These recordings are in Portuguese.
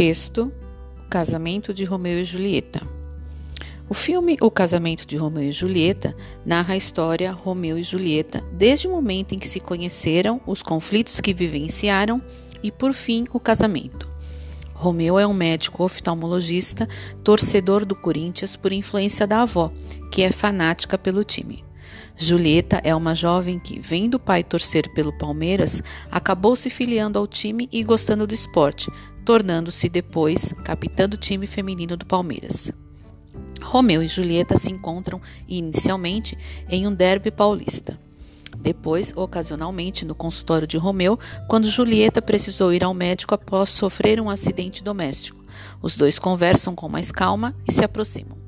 Texto: O Casamento de Romeu e Julieta. O filme O Casamento de Romeu e Julieta narra a história Romeu e Julieta desde o momento em que se conheceram, os conflitos que vivenciaram e, por fim, o casamento. Romeu é um médico oftalmologista, torcedor do Corinthians por influência da avó, que é fanática pelo time. Julieta é uma jovem que, vendo o pai torcer pelo Palmeiras, acabou se filiando ao time e gostando do esporte, tornando-se depois capitã do time feminino do Palmeiras. Romeu e Julieta se encontram inicialmente em um derby paulista. Depois, ocasionalmente, no consultório de Romeu, quando Julieta precisou ir ao médico após sofrer um acidente doméstico. Os dois conversam com mais calma e se aproximam.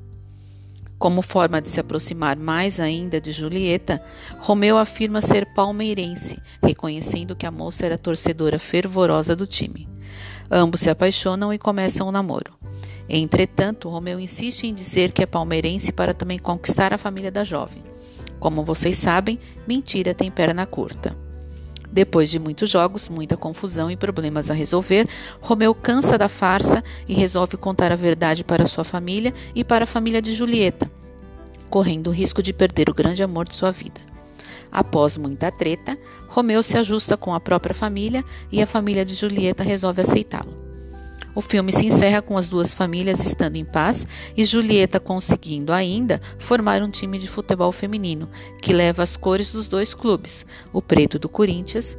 Como forma de se aproximar mais ainda de Julieta, Romeu afirma ser palmeirense, reconhecendo que a moça era torcedora fervorosa do time. Ambos se apaixonam e começam o namoro. Entretanto, Romeu insiste em dizer que é palmeirense para também conquistar a família da jovem. Como vocês sabem, mentira tem perna curta. Depois de muitos jogos, muita confusão e problemas a resolver, Romeu cansa da farsa e resolve contar a verdade para sua família e para a família de Julieta, correndo o risco de perder o grande amor de sua vida. Após muita treta, Romeu se ajusta com a própria família e a família de Julieta resolve aceitá-lo. O filme se encerra com as duas famílias estando em paz e Julieta conseguindo ainda formar um time de futebol feminino que leva as cores dos dois clubes, o preto do Corinthians,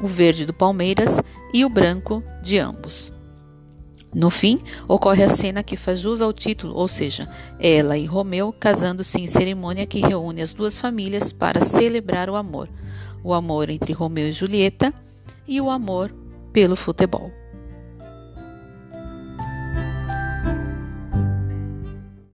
o verde do Palmeiras e o branco de ambos. No fim, ocorre a cena que faz jus ao título, ou seja, ela e Romeu casando-se em cerimônia que reúne as duas famílias para celebrar o amor. O amor entre Romeu e Julieta e o amor pelo futebol.